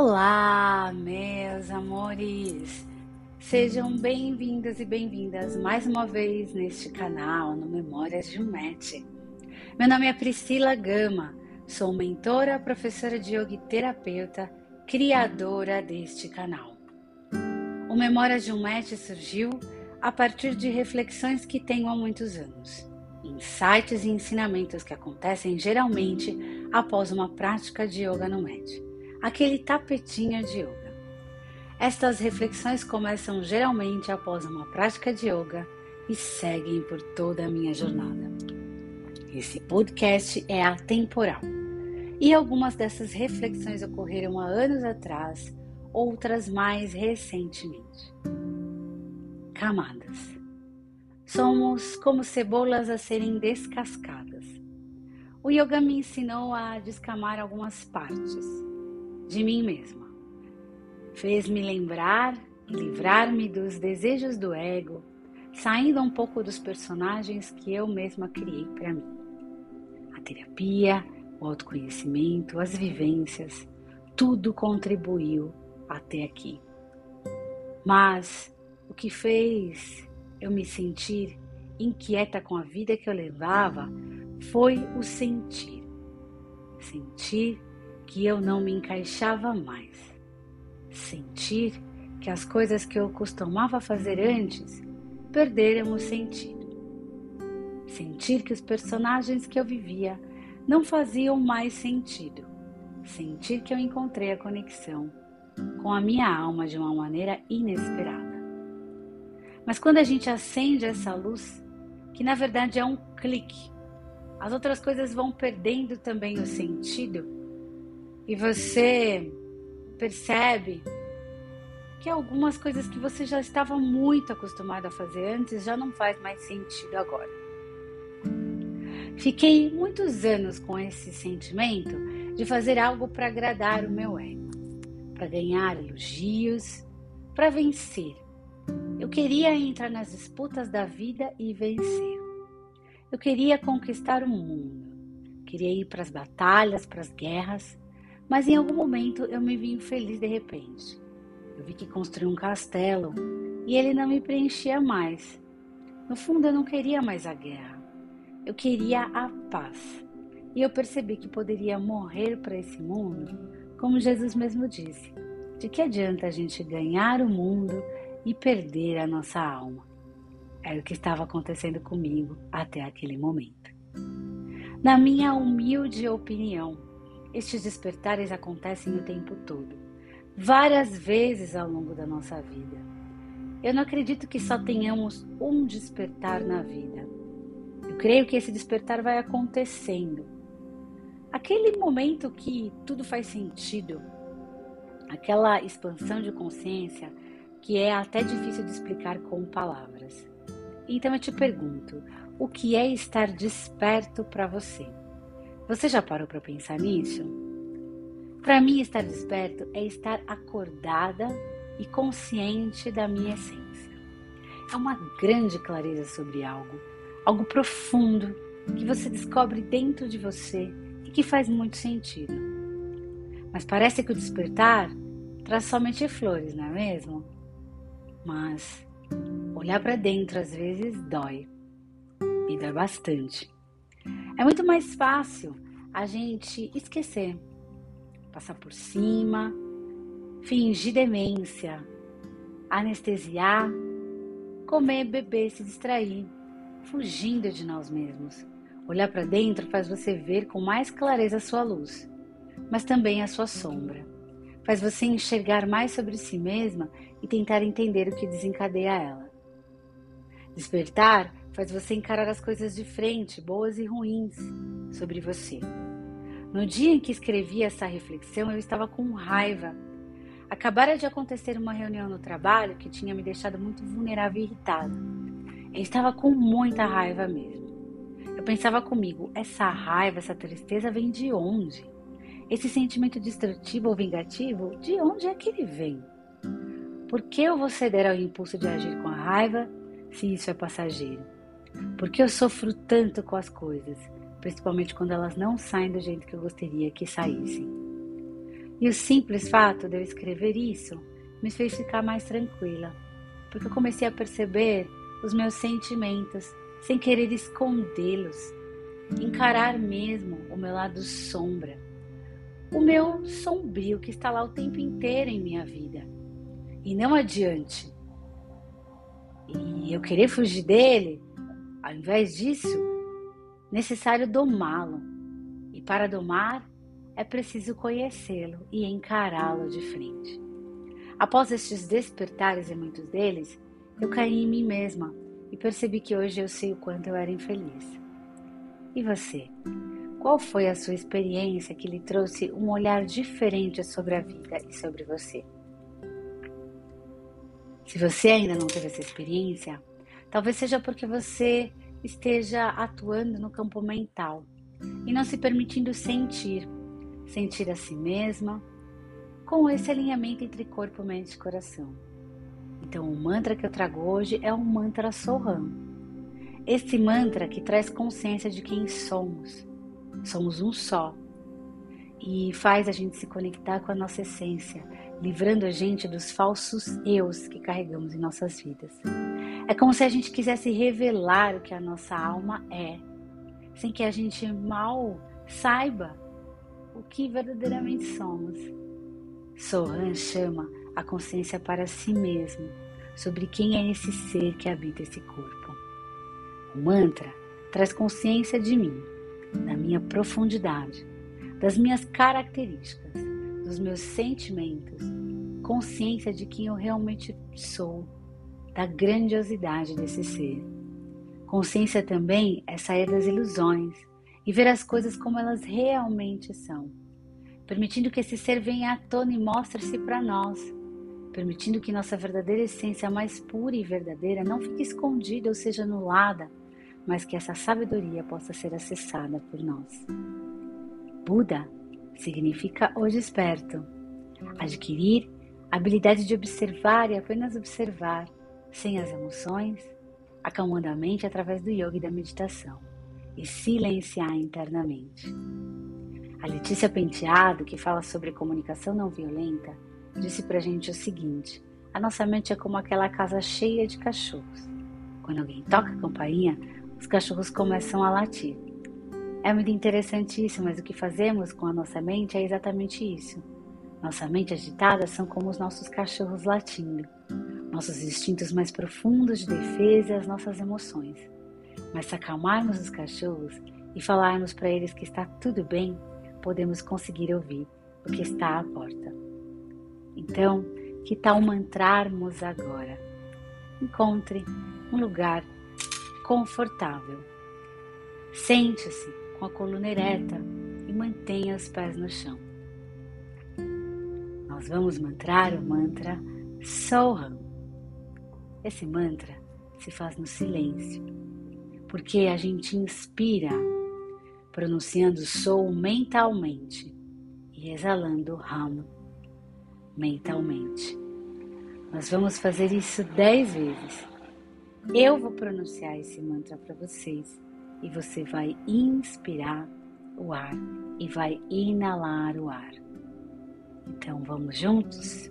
Olá, meus amores! Sejam bem-vindos e bem-vindas mais uma vez neste canal no Memórias de um Match. Meu nome é Priscila Gama, sou mentora, professora de yoga e terapeuta, criadora deste canal. O Memórias de um Match surgiu a partir de reflexões que tenho há muitos anos, insights e ensinamentos que acontecem geralmente após uma prática de yoga no mat aquele tapetinho de yoga. Estas reflexões começam geralmente após uma prática de yoga e seguem por toda a minha jornada. Esse podcast é atemporal e algumas dessas reflexões ocorreram há anos atrás, outras mais recentemente. Camadas. Somos como cebolas a serem descascadas. O yoga me ensinou a descamar algumas partes de mim mesma. Fez-me lembrar e livrar-me dos desejos do ego, saindo um pouco dos personagens que eu mesma criei para mim. A terapia, o autoconhecimento, as vivências, tudo contribuiu até aqui. Mas o que fez eu me sentir inquieta com a vida que eu levava foi o sentir. Sentir que eu não me encaixava mais. Sentir que as coisas que eu costumava fazer antes perderam o sentido. Sentir que os personagens que eu vivia não faziam mais sentido. Sentir que eu encontrei a conexão com a minha alma de uma maneira inesperada. Mas quando a gente acende essa luz, que na verdade é um clique, as outras coisas vão perdendo também o sentido e você percebe que algumas coisas que você já estava muito acostumado a fazer antes já não faz mais sentido agora. Fiquei muitos anos com esse sentimento de fazer algo para agradar o meu ego, para ganhar elogios, para vencer. Eu queria entrar nas disputas da vida e vencer. Eu queria conquistar o mundo. Queria ir para as batalhas, para as guerras mas em algum momento eu me vi infeliz de repente. Eu vi que construí um castelo e ele não me preenchia mais. No fundo, eu não queria mais a guerra. Eu queria a paz. E eu percebi que poderia morrer para esse mundo, como Jesus mesmo disse. De que adianta a gente ganhar o mundo e perder a nossa alma? Era o que estava acontecendo comigo até aquele momento. Na minha humilde opinião, estes despertares acontecem o tempo todo, várias vezes ao longo da nossa vida. Eu não acredito que só tenhamos um despertar na vida. Eu creio que esse despertar vai acontecendo. Aquele momento que tudo faz sentido, aquela expansão de consciência que é até difícil de explicar com palavras. Então eu te pergunto, o que é estar desperto para você? Você já parou para pensar nisso? Para mim, estar desperto é estar acordada e consciente da minha essência. É uma grande clareza sobre algo, algo profundo que você descobre dentro de você e que faz muito sentido. Mas parece que o despertar traz somente flores, não é mesmo? Mas olhar para dentro às vezes dói e dói bastante. É muito mais fácil a gente esquecer, passar por cima, fingir demência, anestesiar, comer, beber, se distrair, fugindo de nós mesmos. Olhar para dentro faz você ver com mais clareza a sua luz, mas também a sua sombra. Faz você enxergar mais sobre si mesma e tentar entender o que desencadeia ela. Despertar faz você encarar as coisas de frente, boas e ruins, sobre você. No dia em que escrevi essa reflexão, eu estava com raiva. Acabara de acontecer uma reunião no trabalho que tinha me deixado muito vulnerável e irritada. Eu estava com muita raiva mesmo. Eu pensava comigo, essa raiva, essa tristeza vem de onde? Esse sentimento destrutivo ou vingativo, de onde é que ele vem? Por que eu vou ceder ao impulso de agir com a raiva se isso é passageiro? Por que eu sofro tanto com as coisas, principalmente quando elas não saem do jeito que eu gostaria que saíssem? E o simples fato de eu escrever isso me fez ficar mais tranquila, porque eu comecei a perceber os meus sentimentos sem querer escondê-los, encarar mesmo o meu lado sombra, o meu sombrio que está lá o tempo inteiro em minha vida e não adiante. E eu querer fugir dele, ao invés disso, necessário domá-lo. E para domar, é preciso conhecê-lo e encará-lo de frente. Após estes despertares e muitos deles, eu caí em mim mesma e percebi que hoje eu sei o quanto eu era infeliz. E você? Qual foi a sua experiência que lhe trouxe um olhar diferente sobre a vida e sobre você? Se você ainda não teve essa experiência, talvez seja porque você esteja atuando no campo mental e não se permitindo sentir, sentir a si mesma, com esse alinhamento entre corpo, mente e coração. Então, o mantra que eu trago hoje é o mantra Soham. Esse mantra que traz consciência de quem somos. Somos um só. E faz a gente se conectar com a nossa essência, livrando a gente dos falsos eus que carregamos em nossas vidas. É como se a gente quisesse revelar o que a nossa alma é, sem que a gente mal saiba o que verdadeiramente somos. Sohan chama a consciência para si mesmo sobre quem é esse ser que habita esse corpo. O mantra traz consciência de mim, da minha profundidade, das minhas características, dos meus sentimentos, consciência de quem eu realmente sou, da grandiosidade desse ser. Consciência também é sair das ilusões e ver as coisas como elas realmente são permitindo que esse ser venha à tona e mostre-se para nós, permitindo que nossa verdadeira essência mais pura e verdadeira não fique escondida ou seja anulada, mas que essa sabedoria possa ser acessada por nós. Buda significa o desperto, adquirir a habilidade de observar e apenas observar, sem as emoções, acalmando a mente através do yoga e da meditação, e silenciar internamente. A Letícia Penteado, que fala sobre comunicação não violenta, disse pra gente o seguinte: a nossa mente é como aquela casa cheia de cachorros. Quando alguém toca a campainha, os cachorros começam a latir. É muito interessante isso, mas o que fazemos com a nossa mente é exatamente isso. Nossa mente agitada são como os nossos cachorros latindo, nossos instintos mais profundos de defesa e as nossas emoções. Mas se acalmarmos os cachorros e falarmos para eles que está tudo bem, podemos conseguir ouvir o que está à porta. Então, que tal mantrarmos agora? Encontre um lugar confortável. Sente-se com a coluna ereta e mantenha os pés no chão. Nós vamos mantrar o mantra Soham. Esse mantra se faz no silêncio, porque a gente inspira pronunciando sou mentalmente e exalando ram mentalmente. Nós vamos fazer isso dez vezes. Eu vou pronunciar esse mantra para vocês e você vai inspirar o ar e vai inalar o ar. Então vamos juntos?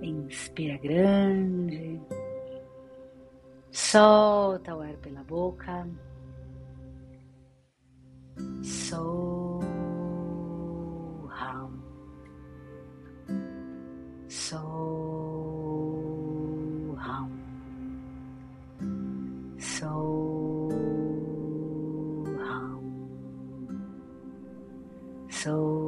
Inspira grande, solta o ar pela boca. So hum. So hum.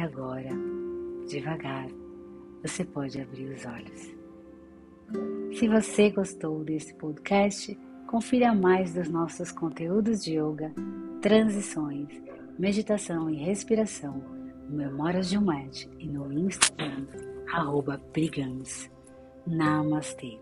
E agora, devagar, você pode abrir os olhos. Se você gostou desse podcast, confira mais dos nossos conteúdos de yoga, transições, meditação e respiração no Memórias de um Ed e no Instagram, arroba. Namastê.